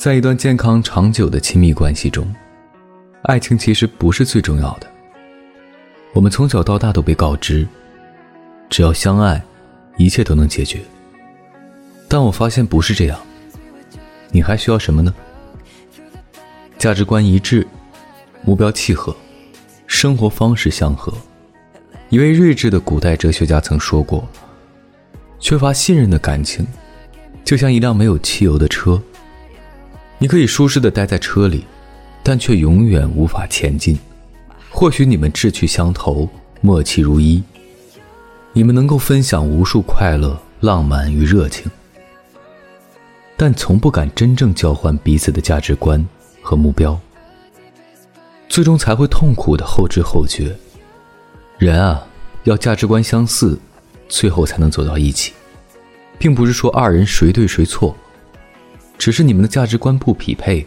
在一段健康长久的亲密关系中，爱情其实不是最重要的。我们从小到大都被告知，只要相爱，一切都能解决。但我发现不是这样，你还需要什么呢？价值观一致，目标契合，生活方式相合。一位睿智的古代哲学家曾说过：“缺乏信任的感情，就像一辆没有汽油的车。你可以舒适的待在车里，但却永远无法前进。或许你们志趣相投，默契如一，你们能够分享无数快乐、浪漫与热情，但从不敢真正交换彼此的价值观和目标，最终才会痛苦的后知后觉。”人啊，要价值观相似，最后才能走到一起，并不是说二人谁对谁错，只是你们的价值观不匹配，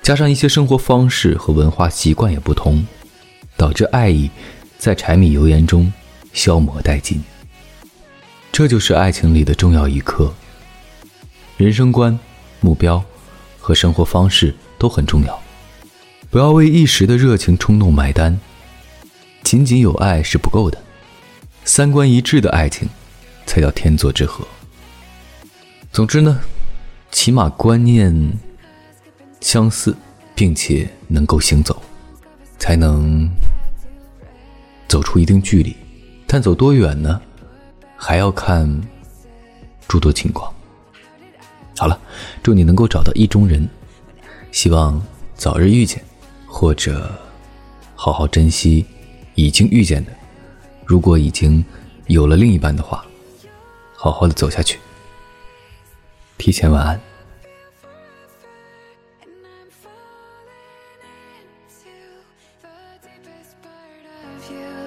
加上一些生活方式和文化习惯也不同，导致爱意在柴米油盐中消磨殆尽。这就是爱情里的重要一课。人生观、目标和生活方式都很重要，不要为一时的热情冲动买单。仅仅有爱是不够的，三观一致的爱情才叫天作之合。总之呢，起码观念相似，并且能够行走，才能走出一定距离。但走多远呢，还要看诸多情况。好了，祝你能够找到意中人，希望早日遇见，或者好好珍惜。已经遇见的，如果已经有了另一半的话，好好的走下去。提前晚安。you